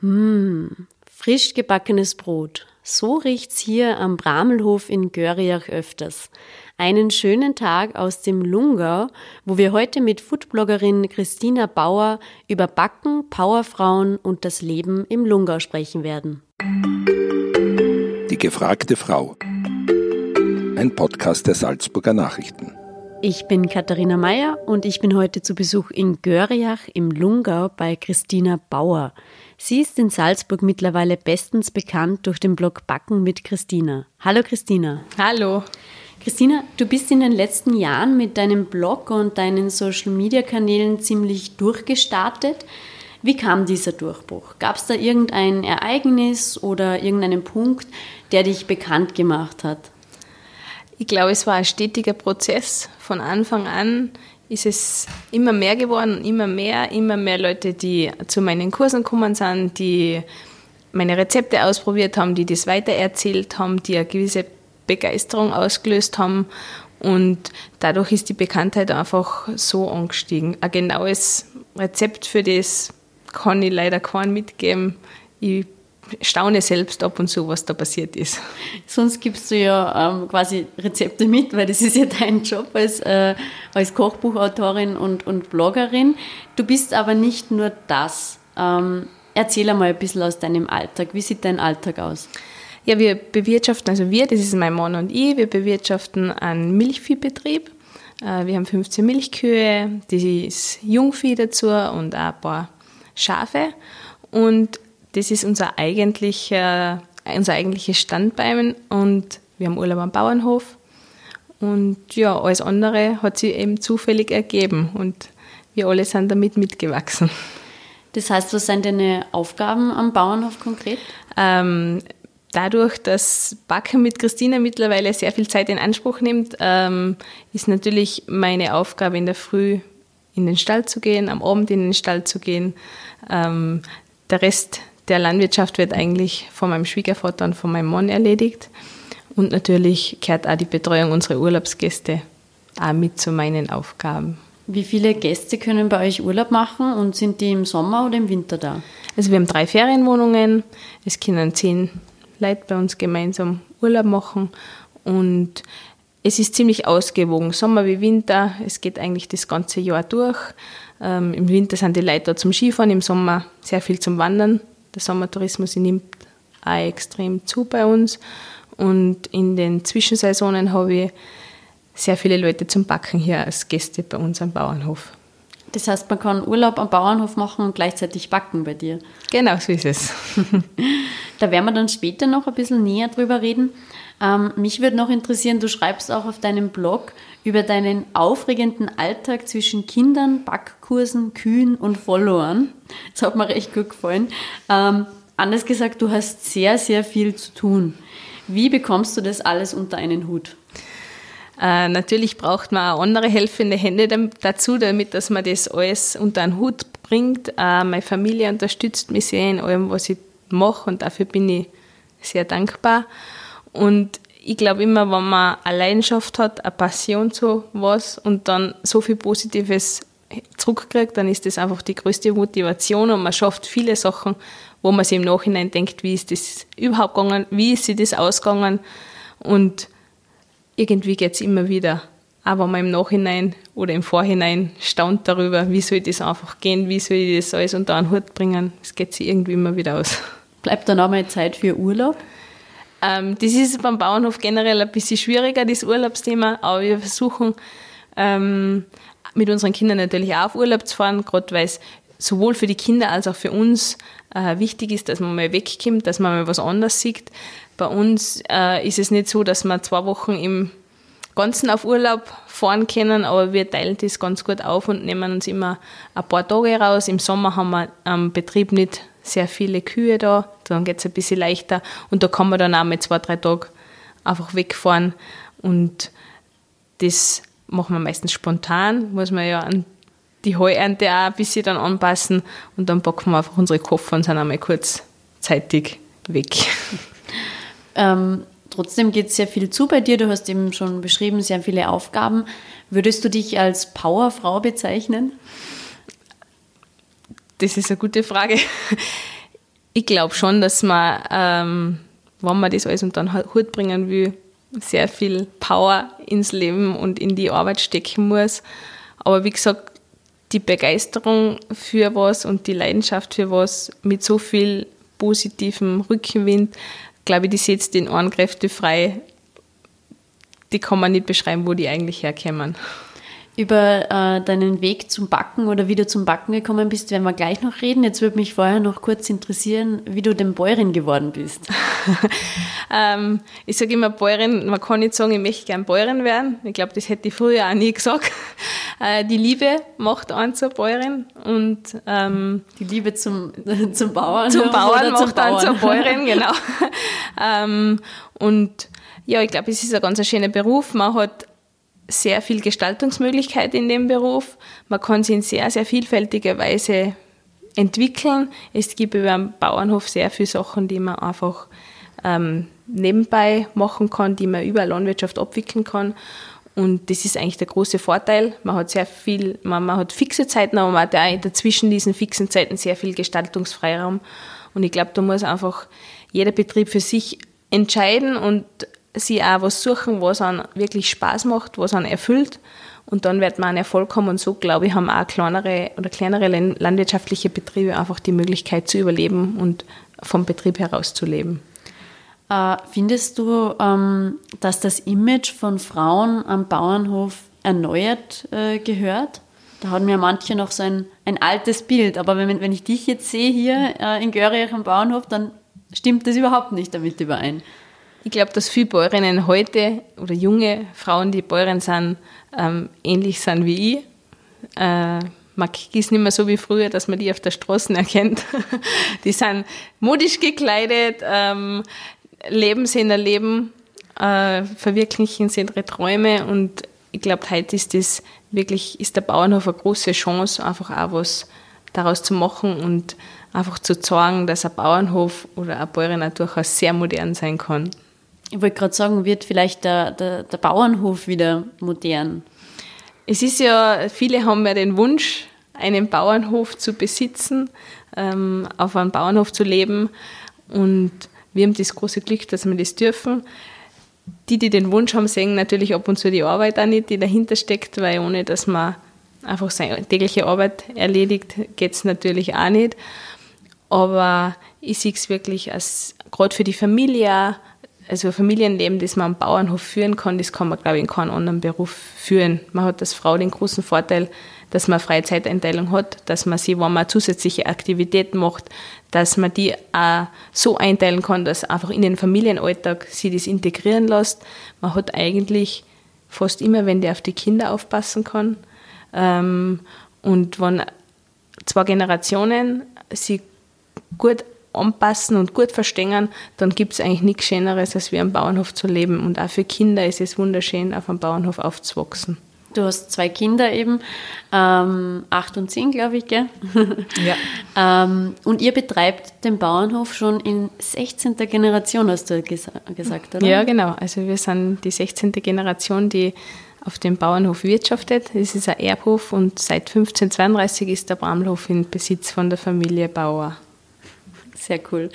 Hm, frisch gebackenes Brot. So riecht's hier am Bramelhof in Görriach öfters. Einen schönen Tag aus dem Lungau, wo wir heute mit Foodbloggerin Christina Bauer über Backen, Powerfrauen und das Leben im Lungau sprechen werden. Die gefragte Frau. Ein Podcast der Salzburger Nachrichten. Ich bin Katharina Mayer und ich bin heute zu Besuch in Görriach im Lungau bei Christina Bauer. Sie ist in Salzburg mittlerweile bestens bekannt durch den Blog Backen mit Christina. Hallo Christina. Hallo. Christina, du bist in den letzten Jahren mit deinem Blog und deinen Social-Media-Kanälen ziemlich durchgestartet. Wie kam dieser Durchbruch? Gab es da irgendein Ereignis oder irgendeinen Punkt, der dich bekannt gemacht hat? Ich glaube, es war ein stetiger Prozess. Von Anfang an ist es immer mehr geworden, immer mehr, immer mehr Leute, die zu meinen Kursen gekommen sind, die meine Rezepte ausprobiert haben, die das weitererzählt haben, die eine gewisse Begeisterung ausgelöst haben. Und dadurch ist die Bekanntheit einfach so angestiegen. Ein genaues Rezept für das kann ich leider keinen mitgeben. Ich staune selbst ab und zu, was da passiert ist. Sonst gibst du ja ähm, quasi Rezepte mit, weil das ist ja dein Job als, äh, als Kochbuchautorin und, und Bloggerin. Du bist aber nicht nur das. Ähm, erzähl einmal ein bisschen aus deinem Alltag. Wie sieht dein Alltag aus? Ja, wir bewirtschaften, also wir, das ist mein Mann und ich, wir bewirtschaften einen Milchviehbetrieb. Äh, wir haben 15 Milchkühe, das ist Jungvieh dazu und auch ein paar Schafe. Und das ist unser eigentlicher, unser eigentliches Standbein und wir haben Urlaub am Bauernhof. Und ja, alles andere hat sich eben zufällig ergeben und wir alle sind damit mitgewachsen. Das heißt, was sind deine Aufgaben am Bauernhof konkret? Ähm, dadurch, dass Backen mit Christina mittlerweile sehr viel Zeit in Anspruch nimmt, ähm, ist natürlich meine Aufgabe in der Früh in den Stall zu gehen, am Abend in den Stall zu gehen. Ähm, der Rest der Landwirtschaft wird eigentlich von meinem Schwiegervater und von meinem Mann erledigt. Und natürlich gehört auch die Betreuung unserer Urlaubsgäste auch mit zu meinen Aufgaben. Wie viele Gäste können bei euch Urlaub machen und sind die im Sommer oder im Winter da? Also wir haben drei Ferienwohnungen. Es können zehn Leute bei uns gemeinsam Urlaub machen und es ist ziemlich ausgewogen, Sommer wie Winter. Es geht eigentlich das ganze Jahr durch. Ähm, Im Winter sind die Leute da zum Skifahren, im Sommer sehr viel zum Wandern der Sommertourismus nimmt auch extrem zu bei uns. Und in den Zwischensaisonen habe ich sehr viele Leute zum Backen hier als Gäste bei uns am Bauernhof. Das heißt, man kann Urlaub am Bauernhof machen und gleichzeitig backen bei dir. Genau, so ist es. da werden wir dann später noch ein bisschen näher drüber reden. Ähm, mich würde noch interessieren, du schreibst auch auf deinem Blog über deinen aufregenden Alltag zwischen Kindern, Backkursen, Kühen und Followern. Das hat mir recht gut gefallen. Ähm, anders gesagt, du hast sehr, sehr viel zu tun. Wie bekommst du das alles unter einen Hut? Äh, natürlich braucht man auch andere helfende Hände dazu, damit dass man das alles unter einen Hut bringt. Äh, meine Familie unterstützt mich sehr in allem, was ich mache und dafür bin ich sehr dankbar. Und ich glaube immer, wenn man eine Leidenschaft hat, eine Passion zu was und dann so viel Positives zurückkriegt, dann ist das einfach die größte Motivation und man schafft viele Sachen, wo man sich im Nachhinein denkt, wie ist das überhaupt gegangen, wie ist sich das ausgegangen und irgendwie geht es immer wieder. Aber man im Nachhinein oder im Vorhinein staunt darüber, wie soll das einfach gehen, wie soll ich das alles unter einen Hut bringen. Es geht sich irgendwie immer wieder aus. Bleibt dann auch mal Zeit für Urlaub? Ähm, das ist beim Bauernhof generell ein bisschen schwieriger, das Urlaubsthema, aber wir versuchen ähm, mit unseren Kindern natürlich auch auf Urlaub zu fahren, gerade weil es sowohl für die Kinder als auch für uns äh, wichtig ist, dass man mal wegkommt, dass man mal was anderes sieht. Bei uns äh, ist es nicht so, dass wir zwei Wochen im Ganzen auf Urlaub fahren können, aber wir teilen das ganz gut auf und nehmen uns immer ein paar Tage raus. Im Sommer haben wir am Betrieb nicht sehr viele Kühe da, dann geht es ein bisschen leichter und da kann man dann auch mit zwei, drei Tagen einfach wegfahren und das machen wir meistens spontan, muss man ja an die Heuernte auch ein bisschen dann anpassen und dann packen wir einfach unsere Koffer und sind einmal kurzzeitig weg. Ähm, trotzdem geht sehr viel zu bei dir. Du hast eben schon beschrieben, sehr viele Aufgaben. Würdest du dich als Powerfrau bezeichnen? Das ist eine gute Frage. Ich glaube schon, dass man, ähm, wenn man das alles unter den Hut bringen will, sehr viel Power ins Leben und in die Arbeit stecken muss. Aber wie gesagt, die Begeisterung für was und die Leidenschaft für was mit so viel positivem Rückenwind, glaube ich, die setzt den Ohren Kräfte frei. Die kann man nicht beschreiben, wo die eigentlich herkommen. Über äh, deinen Weg zum Backen oder wie du zum Backen gekommen bist, werden wir gleich noch reden. Jetzt würde mich vorher noch kurz interessieren, wie du denn Bäuerin geworden bist. ähm, ich sage immer Bäuerin, man kann nicht sagen, ich möchte gern Bäuerin werden. Ich glaube, das hätte ich früher auch nie gesagt. Äh, die Liebe macht einen zur Bäuerin und ähm, die Liebe zum, zum Bauern. Zum Bauern macht zum einen zur Bäuerin, genau. ähm, und ja, ich glaube, es ist ein ganz schöner Beruf. Man hat sehr viel Gestaltungsmöglichkeit in dem Beruf. Man kann sich in sehr, sehr vielfältiger Weise entwickeln. Es gibt über den Bauernhof sehr viele Sachen, die man einfach ähm, nebenbei machen kann, die man über Landwirtschaft abwickeln kann. Und das ist eigentlich der große Vorteil. Man hat sehr viel, man, man hat fixe Zeiten, aber man hat auch dazwischen diesen fixen Zeiten sehr viel Gestaltungsfreiraum. Und ich glaube, da muss einfach jeder Betrieb für sich entscheiden und sie auch was suchen, was einem wirklich Spaß macht, was einen erfüllt. Und dann wird man einen Erfolg haben. Und so, glaube ich, haben auch kleinere oder kleinere landwirtschaftliche Betriebe einfach die Möglichkeit zu überleben und vom Betrieb heraus zu leben. Äh, findest du, ähm, dass das Image von Frauen am Bauernhof erneuert äh, gehört? Da haben mir manche noch so ein, ein altes Bild. Aber wenn, wenn ich dich jetzt sehe hier äh, in Görriach am Bauernhof, dann stimmt das überhaupt nicht damit überein. Ich glaube, dass viele Bäuerinnen heute oder junge Frauen, die Bäuerin sind, ähm, ähnlich sind wie ich. Äh, man ist nicht mehr so wie früher, dass man die auf der Straße erkennt. die sind modisch gekleidet, ähm, leben sie in der Leben, äh, verwirklichen sie ihre Träume und ich glaube, heute ist das wirklich, ist der Bauernhof eine große Chance, einfach auch was daraus zu machen und einfach zu zeigen, dass ein Bauernhof oder eine Bäuerin durchaus sehr modern sein kann. Ich wollte gerade sagen, wird vielleicht der, der, der Bauernhof wieder modern? Es ist ja, viele haben ja den Wunsch, einen Bauernhof zu besitzen, ähm, auf einem Bauernhof zu leben. Und wir haben das große Glück, dass wir das dürfen. Die, die den Wunsch haben, sehen natürlich ab und zu die Arbeit auch nicht, die dahinter steckt, weil ohne dass man einfach seine tägliche Arbeit erledigt, geht es natürlich auch nicht. Aber ich sehe es wirklich als, gerade für die Familie, also ein Familienleben, das man am Bauernhof führen kann, das kann man, glaube ich, in keinem anderen Beruf führen. Man hat als Frau den großen Vorteil, dass man freie Zeiteinteilung hat, dass man sie, wenn man zusätzliche Aktivitäten macht, dass man die auch so einteilen kann, dass einfach in den Familienalltag sie das integrieren lässt. Man hat eigentlich fast immer, wenn der auf die Kinder aufpassen kann. Ähm, und wenn zwei Generationen sie gut anpassen und gut verstehen, dann gibt es eigentlich nichts Schöneres, als wie am Bauernhof zu leben. Und auch für Kinder ist es wunderschön, auf einem Bauernhof aufzuwachsen. Du hast zwei Kinder eben, ähm, acht und zehn, glaube ich, gell? Ja. ähm, und ihr betreibt den Bauernhof schon in 16. Generation, hast du gesa gesagt, oder? Ja, genau. Also wir sind die 16. Generation, die auf dem Bauernhof wirtschaftet. Es ist ein Erbhof und seit 1532 ist der Bramlhof in Besitz von der Familie Bauer. Sehr cool.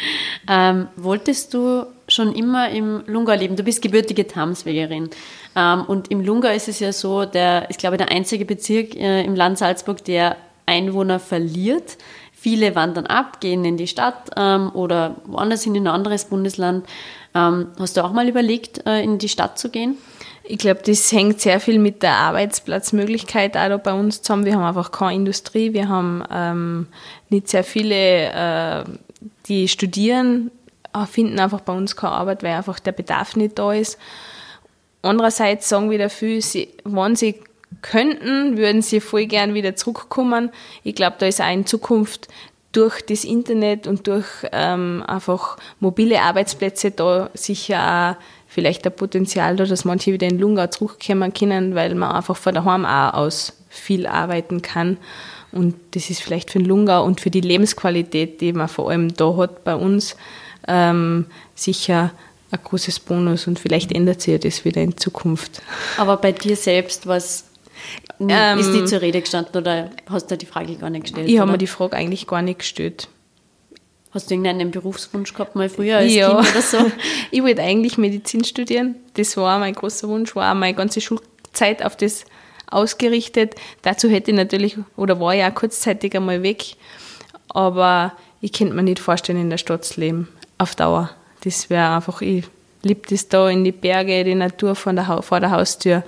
Ähm, wolltest du schon immer im Lunga leben? Du bist gebürtige Tamswegerin. Ähm, und im Lunga ist es ja so, der ist, glaube ich, der einzige Bezirk äh, im Land Salzburg, der Einwohner verliert. Viele wandern ab, gehen in die Stadt ähm, oder woanders in ein anderes Bundesland. Ähm, hast du auch mal überlegt, äh, in die Stadt zu gehen? Ich glaube, das hängt sehr viel mit der Arbeitsplatzmöglichkeit auch da bei uns zusammen. Wir haben einfach keine Industrie, wir haben ähm, nicht sehr viele äh, die studieren, äh, finden einfach bei uns keine Arbeit, weil einfach der Bedarf nicht da ist. Andererseits sagen wieder viele, sie, wenn sie könnten, würden sie voll gern wieder zurückkommen. Ich glaube, da ist auch in Zukunft durch das Internet und durch ähm, einfach mobile Arbeitsplätze da sicher auch vielleicht ein Potenzial da, dass manche wieder in Lungau zurückkommen können, weil man einfach von daheim auch aus viel arbeiten kann. Und das ist vielleicht für den Lungau und für die Lebensqualität, die man vor allem da hat bei uns, ähm, sicher ein großes Bonus und vielleicht ändert sich ja das wieder in Zukunft. Aber bei dir selbst, was ähm, ist die zur Rede gestanden oder hast du die Frage gar nicht gestellt? Ich habe mir die Frage eigentlich gar nicht gestellt. Hast du irgendeinen Berufswunsch gehabt mal früher als Ja. Kind oder so? Ich wollte eigentlich Medizin studieren. Das war mein großer Wunsch, war auch meine ganze Schulzeit auf das ausgerichtet. Dazu hätte ich natürlich, oder war ich auch kurzzeitig einmal weg. Aber ich könnte mir nicht vorstellen, in der Stadt zu leben. Auf Dauer. Das wäre einfach, ich liebe das da in die Berge, die Natur von der, vor der Haustür.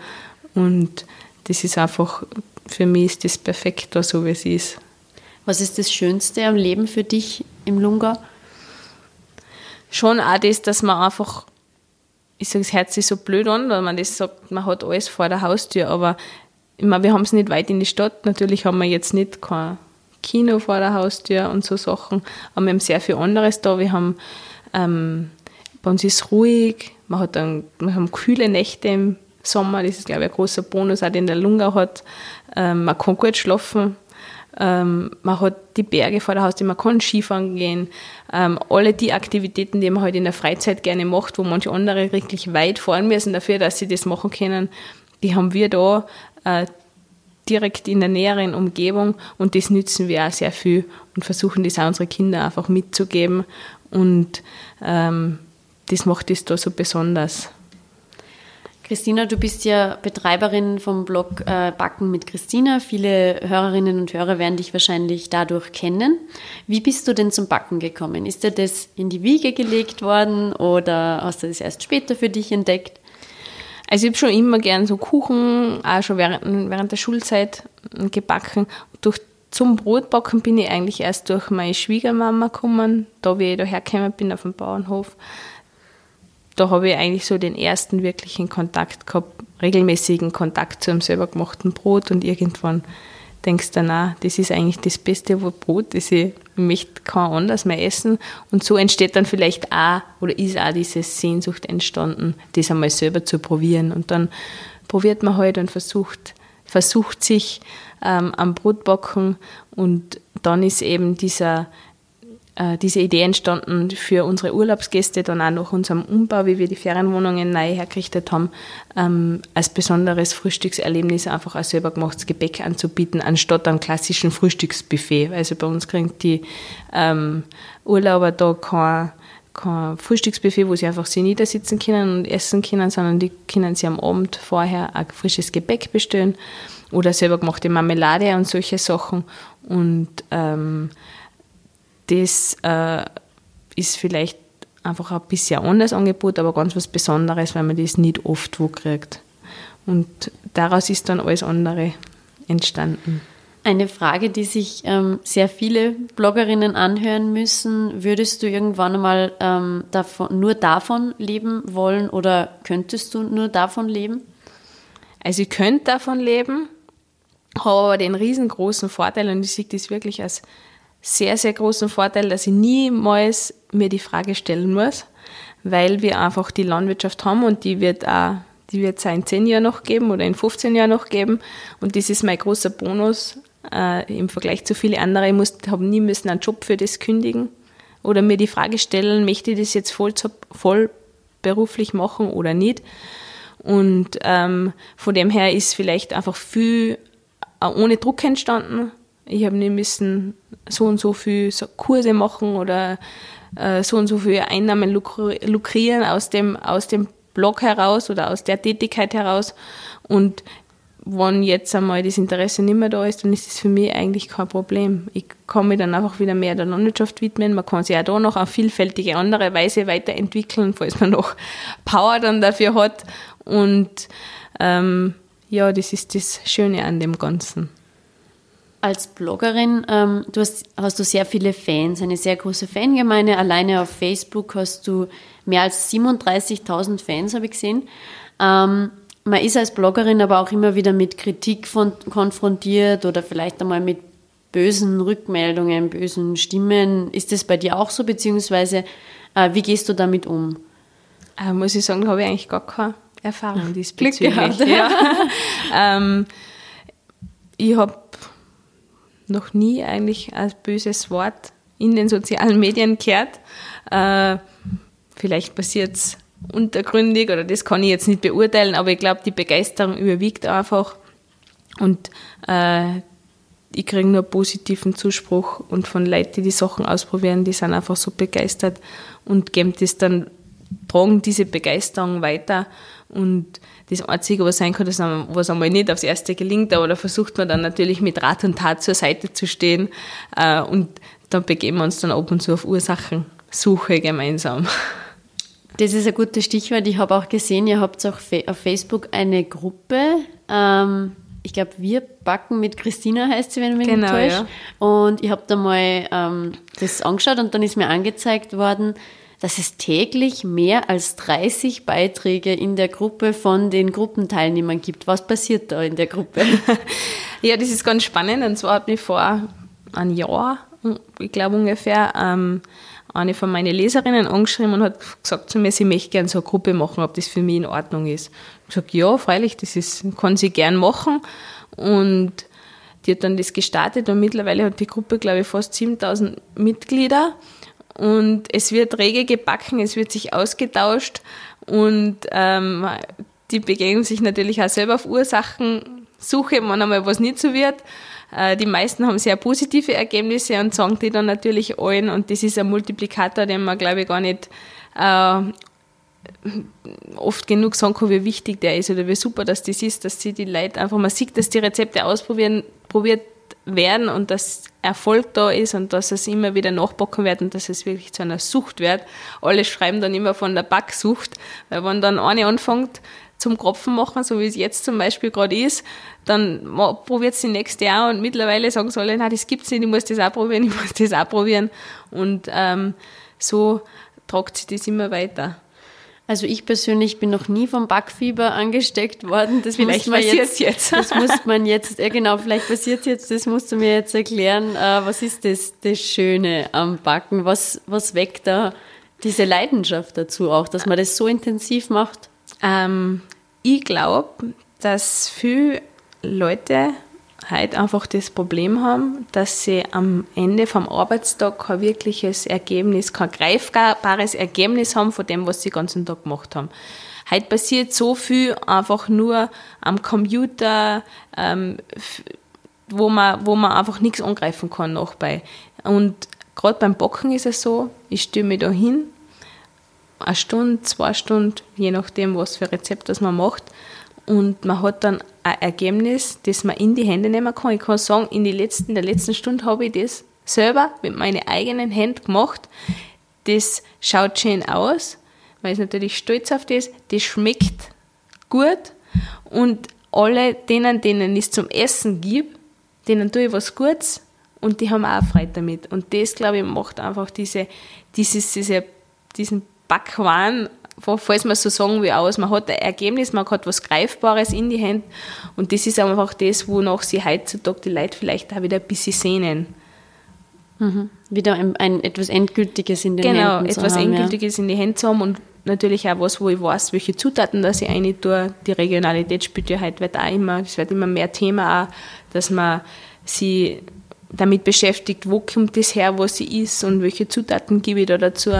Und das ist einfach, für mich ist das perfekt da, so wie es ist. Was ist das Schönste am Leben für dich im Lungau? schon auch das, dass man einfach, ich sage, es hört sich so blöd an, weil man das sagt, man hat alles vor der Haustür, aber ich meine, wir haben es nicht weit in die Stadt. Natürlich haben wir jetzt nicht kein Kino vor der Haustür und so Sachen, aber wir haben sehr viel anderes da. Wir haben, ähm, bei uns ist ruhig, man hat dann, wir haben kühle Nächte im Sommer, das ist, glaube ich, ein großer Bonus, auch den der Lungau hat. Ähm, man kann gut schlafen, ähm, man hat die Berge vor der Haustür, man kann Skifahren gehen. Ähm, alle die Aktivitäten, die man halt in der Freizeit gerne macht, wo manche andere wirklich weit fahren müssen dafür, dass sie das machen können, die haben wir da äh, direkt in der näheren Umgebung und das nützen wir auch sehr viel und versuchen das auch unsere Kinder einfach mitzugeben und ähm, das macht es da so besonders. Christina, du bist ja Betreiberin vom Blog äh, Backen mit Christina. Viele Hörerinnen und Hörer werden dich wahrscheinlich dadurch kennen. Wie bist du denn zum Backen gekommen? Ist dir das in die Wiege gelegt worden oder hast du das erst später für dich entdeckt? Also ich habe schon immer gern so Kuchen, auch schon während, während der Schulzeit gebacken. Durch, zum Brotbacken bin ich eigentlich erst durch meine Schwiegermama gekommen, da wie ich da hergekommen bin auf dem Bauernhof. Da habe ich eigentlich so den ersten wirklichen Kontakt gehabt, regelmäßigen Kontakt zu einem selber gemachten Brot und irgendwann denkst du dann auch, das ist eigentlich das beste Brot, das ich möchte kein anders mehr essen. Und so entsteht dann vielleicht auch, oder ist auch diese Sehnsucht entstanden, das einmal selber zu probieren. Und dann probiert man halt und versucht, versucht sich ähm, am Brotbacken und dann ist eben dieser, äh, diese Idee entstanden für unsere Urlaubsgäste, dann auch nach unserem Umbau, wie wir die Ferienwohnungen neu hergerichtet haben, ähm, als besonderes Frühstückserlebnis einfach ein selber gemachtes Gebäck anzubieten, anstatt einem klassischen Frühstücksbuffet. Also bei uns kriegen die ähm, Urlauber da kein, kein Frühstücksbuffet, wo sie einfach sich niedersitzen können und essen können, sondern die können sie am Abend vorher ein frisches Gebäck bestellen oder selber gemachte Marmelade und solche Sachen. Und ähm, das äh, ist vielleicht einfach ein bisschen anderes Angebot, aber ganz was Besonderes, weil man das nicht oft wo kriegt. Und daraus ist dann alles andere entstanden. Eine Frage, die sich ähm, sehr viele Bloggerinnen anhören müssen. Würdest du irgendwann einmal ähm, davon, nur davon leben wollen oder könntest du nur davon leben? Also ich könnte davon leben, habe aber den riesengroßen Vorteil und ich sehe das wirklich als sehr, sehr großen Vorteil, dass ich niemals mir die Frage stellen muss, weil wir einfach die Landwirtschaft haben und die wird auch, die wird es in 10 Jahren noch geben oder in 15 Jahren noch geben und das ist mein großer Bonus äh, im Vergleich zu vielen anderen. Ich habe nie müssen einen Job für das kündigen oder mir die Frage stellen, möchte ich das jetzt voll, voll beruflich machen oder nicht. Und ähm, von dem her ist vielleicht einfach viel äh, ohne Druck entstanden. Ich habe nicht müssen so und so viel Kurse machen oder äh, so und so viel Einnahmen lukri lukrieren aus dem, aus dem Blog heraus oder aus der Tätigkeit heraus. Und wenn jetzt einmal das Interesse nicht mehr da ist, dann ist das für mich eigentlich kein Problem. Ich kann mich dann einfach wieder mehr der Landwirtschaft widmen. Man kann sich auch da noch auf vielfältige andere Weise weiterentwickeln, falls man noch Power dann dafür hat. Und ähm, ja, das ist das Schöne an dem Ganzen. Als Bloggerin, ähm, du hast, hast du sehr viele Fans, eine sehr große Fangemeinde. Alleine auf Facebook hast du mehr als 37.000 Fans, habe ich gesehen. Ähm, man ist als Bloggerin aber auch immer wieder mit Kritik von, konfrontiert oder vielleicht einmal mit bösen Rückmeldungen, bösen Stimmen. Ist das bei dir auch so, beziehungsweise äh, wie gehst du damit um? Äh, muss ich sagen, da habe ich eigentlich gar keine Erfahrung diesbezüglich. gehabt. Ja. ähm, ich habe noch nie eigentlich ein böses Wort in den sozialen Medien gehört. Äh, vielleicht passiert es untergründig oder das kann ich jetzt nicht beurteilen, aber ich glaube, die Begeisterung überwiegt einfach und äh, ich kriege nur positiven Zuspruch und von Leuten, die die Sachen ausprobieren, die sind einfach so begeistert und geben das dann, tragen diese Begeisterung weiter und das Einzige, was sein kann, dass was einmal nicht aufs Erste gelingt, aber da versucht man dann natürlich mit Rat und Tat zur Seite zu stehen äh, und dann begeben wir uns dann ab und zu auf Ursachensuche gemeinsam. Das ist ein gutes Stichwort. Ich habe auch gesehen, ihr habt auch auf Facebook eine Gruppe. Ähm, ich glaube, wir backen mit Christina heißt sie, wenn ich mich genau, nicht täusche. Ja. Und ich habe da mal ähm, das angeschaut und dann ist mir angezeigt worden, dass es täglich mehr als 30 Beiträge in der Gruppe von den Gruppenteilnehmern gibt. Was passiert da in der Gruppe? ja, das ist ganz spannend. Und zwar hat mich vor einem Jahr, ich glaube ungefähr, ähm, eine von meinen Leserinnen angeschrieben und hat gesagt zu mir, sie möchte gerne so eine Gruppe machen, ob das für mich in Ordnung ist. Ich habe gesagt, ja, freilich, das ist, kann sie gern machen. Und die hat dann das gestartet und mittlerweile hat die Gruppe, glaube ich, fast 7000 Mitglieder. Und es wird rege gebacken, es wird sich ausgetauscht und ähm, die begegnen sich natürlich auch selber auf Ursachensuche, wenn einmal was nicht so wird. Äh, die meisten haben sehr positive Ergebnisse und sagen die dann natürlich allen und das ist ein Multiplikator, den man glaube ich gar nicht äh, oft genug sagen kann, wie wichtig der ist oder wie super dass das ist, dass sie die Leute einfach, man sieht, dass die Rezepte ausprobieren, probiert werden und dass Erfolg da ist und dass es immer wieder nachbacken wird und dass es wirklich zu einer Sucht wird. Alle schreiben dann immer von der Backsucht, weil wenn dann eine anfängt, zum Kropfen machen, so wie es jetzt zum Beispiel gerade ist, dann probiert es die nächste Jahr und mittlerweile sagen sie alle, nein, das gibt's nicht, ich muss das auch probieren, ich muss das auch probieren. Und ähm, so tragt sich das immer weiter. Also ich persönlich bin noch nie vom Backfieber angesteckt worden. Das vielleicht passiert jetzt, jetzt. Das muss man jetzt, ja genau, vielleicht passiert jetzt, das musst du mir jetzt erklären. Äh, was ist das, das Schöne am Backen? Was, was weckt da diese Leidenschaft dazu auch, dass man das so intensiv macht? Ähm, ich glaube, dass viele Leute heute einfach das Problem haben, dass sie am Ende vom Arbeitstag kein wirkliches Ergebnis, kein greifbares Ergebnis haben von dem, was sie den ganzen Tag gemacht haben. Heute passiert so viel einfach nur am Computer, ähm, wo, man, wo man einfach nichts angreifen kann noch bei. Und gerade beim Backen ist es so, ich stelle mich da hin eine Stunde, zwei Stunden, je nachdem, was für Rezept das man macht. Und man hat dann ein Ergebnis, das man in die Hände nehmen kann. Ich kann sagen, in, die letzten, der letzten Stunde habe ich das selber mit meinen eigenen Händen gemacht. Das schaut schön aus, weil ich natürlich stolz auf das. Das schmeckt gut. Und alle denen, denen ich es zum Essen gebe, denen tue ich was Gutes und die haben auch Freude damit. Und das, glaube ich, macht einfach diese, dieses, diese, diesen Backwaren, falls man so sagen will, aus. Man hat ein Ergebnis, man hat was Greifbares in die Hände und das ist einfach das, wonach sie heutzutage die Leute vielleicht auch wieder ein bisschen sehnen. Mhm. Wieder ein, ein, etwas Endgültiges in den genau, Händen zu haben. Genau, etwas Endgültiges ja. in die Hände zu haben und natürlich auch was, wo ich weiß, welche Zutaten dass ich rein tue. Die Regionalität spielt ja heute wird auch immer, es wird immer mehr Thema auch, dass man sie damit beschäftigt, wo kommt das her, was sie ist und welche Zutaten gebe ich da dazu.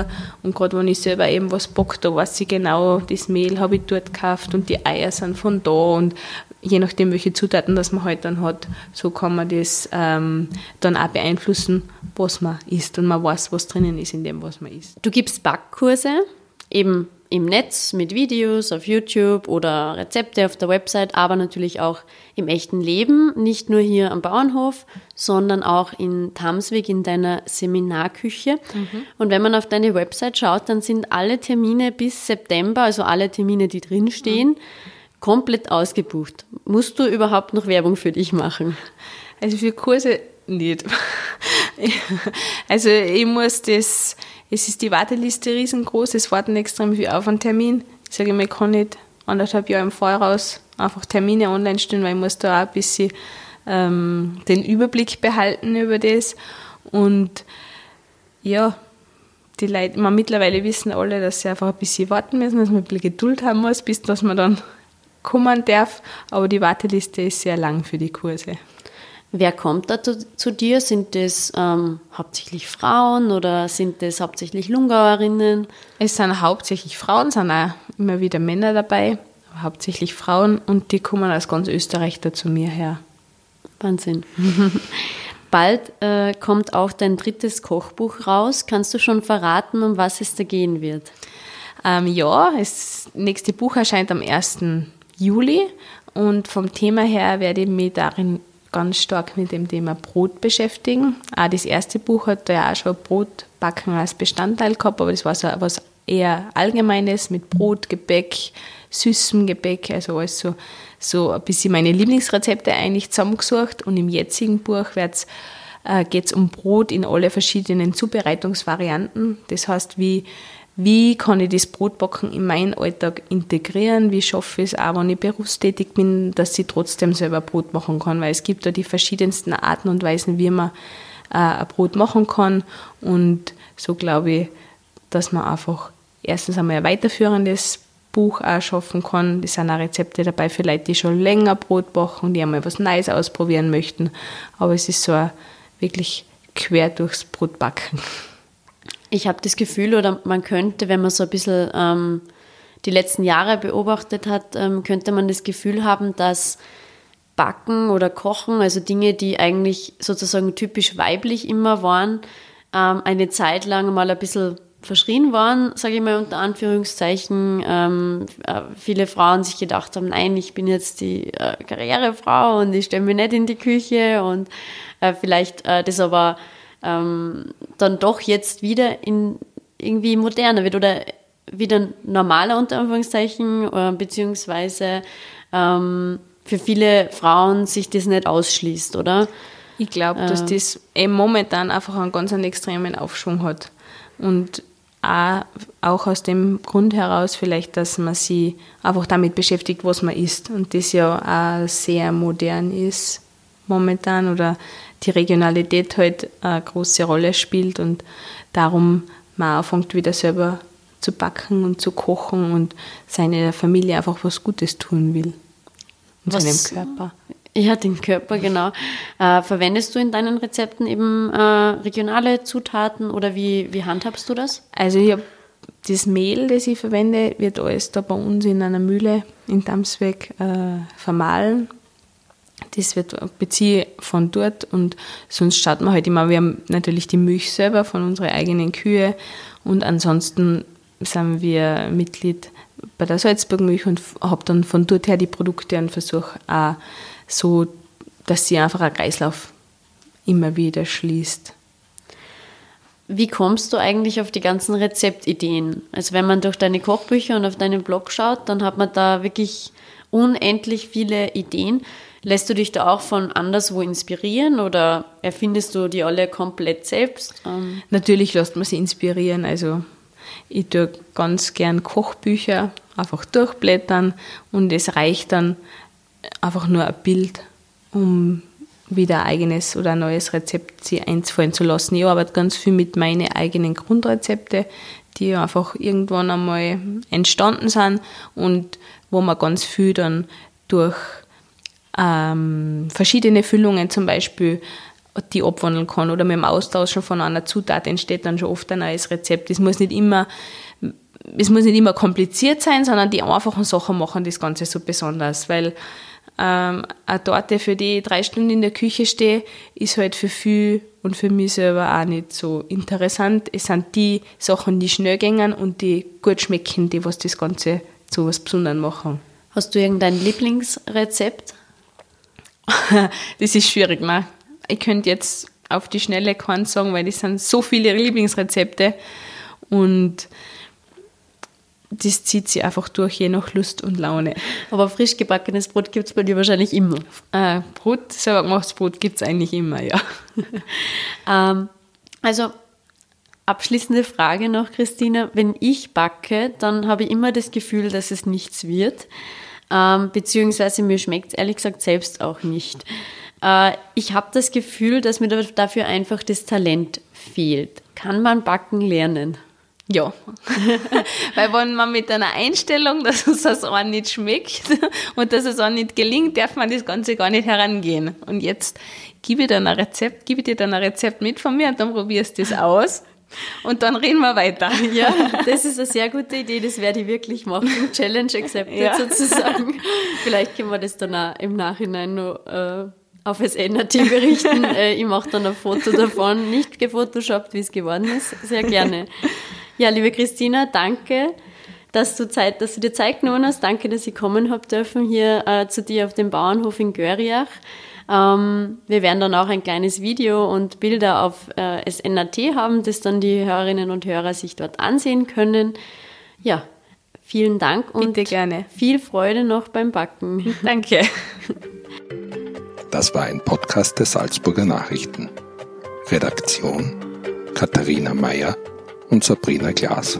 Und gerade wenn ich selber eben was backe, da weiß ich genau, das Mehl habe ich dort gekauft und die Eier sind von da und je nachdem, welche Zutaten das man halt dann hat, so kann man das ähm, dann auch beeinflussen, was man isst und man weiß, was drinnen ist in dem, was man isst. Du gibst Backkurse, eben im Netz mit Videos auf YouTube oder Rezepte auf der Website, aber natürlich auch im echten Leben, nicht nur hier am Bauernhof, sondern auch in Tamsweg in deiner Seminarküche. Mhm. Und wenn man auf deine Website schaut, dann sind alle Termine bis September, also alle Termine, die drinstehen, mhm. komplett ausgebucht. Musst du überhaupt noch Werbung für dich machen? Also für Kurse nicht. also ich muss das es ist die Warteliste riesengroß, es warten extrem viel auf einen Termin. Ich sage immer, ich kann nicht anderthalb Jahre im Voraus einfach Termine online stellen, weil ich muss da auch ein bisschen ähm, den Überblick behalten über das. Und ja, die Leute, man, mittlerweile wissen alle, dass sie einfach ein bisschen warten müssen, dass man ein bisschen Geduld haben muss, bis dass man dann kommen darf. Aber die Warteliste ist sehr lang für die Kurse. Wer kommt da zu, zu dir? Sind das ähm, hauptsächlich Frauen oder sind das hauptsächlich Lungauerinnen? Es sind hauptsächlich Frauen, sind auch immer wieder Männer dabei, hauptsächlich Frauen und die kommen aus ganz Österreich da zu mir her. Wahnsinn. Bald äh, kommt auch dein drittes Kochbuch raus. Kannst du schon verraten, um was es da gehen wird? Ähm, ja, das nächste Buch erscheint am 1. Juli und vom Thema her werde ich mich darin ganz stark mit dem Thema Brot beschäftigen. Auch das erste Buch hat ja auch schon Brotbacken als Bestandteil gehabt, aber das war so was eher Allgemeines mit Brot, Gebäck, süßem Gebäck, also alles so, so ein bisschen meine Lieblingsrezepte eigentlich zusammengesucht. Und im jetzigen Buch äh, geht es um Brot in alle verschiedenen Zubereitungsvarianten. Das heißt, wie wie kann ich das Brotbacken in meinen Alltag integrieren, wie schaffe ich es auch, wenn ich berufstätig bin, dass ich trotzdem selber Brot machen kann, weil es gibt da die verschiedensten Arten und Weisen, wie man äh, ein Brot machen kann und so glaube ich, dass man einfach erstens einmal ein weiterführendes Buch auch schaffen kann. Das sind auch Rezepte dabei für Leute, die schon länger Brot backen und die einmal was Neues ausprobieren möchten, aber es ist so ein wirklich quer durchs Brotbacken. Ich habe das Gefühl, oder man könnte, wenn man so ein bisschen ähm, die letzten Jahre beobachtet hat, ähm, könnte man das Gefühl haben, dass Backen oder Kochen, also Dinge, die eigentlich sozusagen typisch weiblich immer waren, ähm, eine Zeit lang mal ein bisschen verschrien waren, sage ich mal unter Anführungszeichen. Ähm, äh, viele Frauen sich gedacht haben, nein, ich bin jetzt die äh, Karrierefrau und ich stelle mich nicht in die Küche und äh, vielleicht äh, das aber ähm, dann doch jetzt wieder in irgendwie moderner wird oder wieder normaler unter Anführungszeichen, äh, beziehungsweise ähm, für viele Frauen sich das nicht ausschließt, oder? Ich glaube, dass äh. das eben momentan einfach einen ganz einen extremen Aufschwung hat. Und auch, auch aus dem Grund heraus vielleicht, dass man sich einfach damit beschäftigt, was man isst. Und das ja auch sehr modern ist momentan oder die Regionalität halt eine große Rolle spielt und darum man anfängt wieder selber zu backen und zu kochen und seiner Familie einfach was Gutes tun will. Und was, seinem Körper. Ja, den Körper, genau. Äh, verwendest du in deinen Rezepten eben äh, regionale Zutaten oder wie, wie handhabst du das? Also ich habe das Mehl, das ich verwende, wird alles da bei uns in einer Mühle in Damsweg äh, vermahlen das wird beziehe von dort und sonst schaut man halt immer, wir haben natürlich die Milch selber von unseren eigenen Kühe und ansonsten sind wir Mitglied bei der Salzburg Milch und habe dann von dort her die Produkte und versuche auch so, dass sie einfach ein Kreislauf immer wieder schließt. Wie kommst du eigentlich auf die ganzen Rezeptideen? Also wenn man durch deine Kochbücher und auf deinen Blog schaut, dann hat man da wirklich unendlich viele Ideen. Lässt du dich da auch von anderswo inspirieren oder erfindest du die alle komplett selbst? Ähm Natürlich lässt man sie inspirieren. Also ich tue ganz gern Kochbücher einfach durchblättern und es reicht dann einfach nur ein Bild, um wieder ein eigenes oder ein neues Rezept sie einfallen zu lassen. Ich arbeite ganz viel mit meinen eigenen Grundrezepte, die einfach irgendwann einmal entstanden sind und wo man ganz viel dann durch ähm, verschiedene Füllungen zum Beispiel die abwandeln kann oder mit dem Austauschen von einer Zutat entsteht dann schon oft ein neues Rezept. Es muss nicht immer, es muss nicht immer kompliziert sein, sondern die einfachen Sachen machen das Ganze so besonders, weil ähm, eine Torte, für die ich drei Stunden in der Küche stehe, ist halt für viel und für mich selber auch nicht so interessant. Es sind die Sachen, die schnell gehen und die gut schmecken, die was das Ganze zu was Besonderem machen. Hast du irgendein Lieblingsrezept? das ist schwierig, ne? Ich könnte jetzt auf die Schnelle keinen sagen, weil das sind so viele Lieblingsrezepte und das zieht sich einfach durch, je nach Lust und Laune. Aber frisch gebackenes Brot gibt es bei dir wahrscheinlich immer. Äh, Brot, selber gemachtes Brot gibt es eigentlich immer, ja. ähm, also abschließende Frage noch, Christina. Wenn ich backe, dann habe ich immer das Gefühl, dass es nichts wird. Ähm, beziehungsweise mir schmeckt es ehrlich gesagt selbst auch nicht. Äh, ich habe das Gefühl, dass mir dafür einfach das Talent fehlt. Kann man backen lernen? Ja, weil wenn man mit einer Einstellung, dass es das auch nicht schmeckt und dass es auch nicht gelingt, darf man das Ganze gar nicht herangehen. Und jetzt gebe ich dir ein Rezept, gebe dir dann ein Rezept mit von mir und dann probierst du es aus und dann reden wir weiter. Ja, das ist eine sehr gute Idee, das werde ich wirklich machen. Challenge accepted ja. sozusagen. Vielleicht können wir das dann auch im Nachhinein noch äh, auf SNAT berichten. äh, ich mache dann ein Foto davon, nicht gefotoshoppt, wie es geworden ist. Sehr gerne. Ja, liebe Christina, danke, dass du, Zeit, dass du dir Zeit genommen hast. Danke, dass ich kommen habe dürfen hier äh, zu dir auf dem Bauernhof in Göriach. Ähm, wir werden dann auch ein kleines Video und Bilder auf äh, SNAT haben, das dann die Hörerinnen und Hörer sich dort ansehen können. Ja, vielen Dank und Bitte gerne. viel Freude noch beim Backen. Danke. Das war ein Podcast der Salzburger Nachrichten. Redaktion Katharina Mayer und Sabrina Glas.